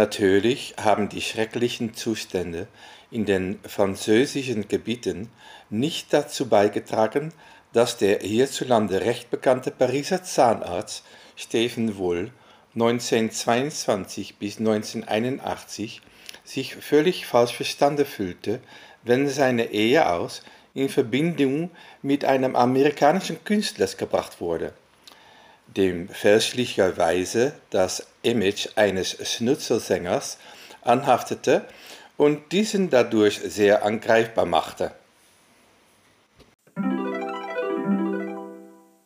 Natürlich haben die schrecklichen Zustände in den französischen Gebieten nicht dazu beigetragen, dass der hierzulande recht bekannte Pariser Zahnarzt Stephen Wohl 1922 bis 1981 sich völlig falsch verstanden fühlte, wenn seine Ehe aus in Verbindung mit einem amerikanischen Künstler gebracht wurde, dem fälschlicherweise das Image eines Schnutzelsängers anhaftete und diesen dadurch sehr angreifbar machte.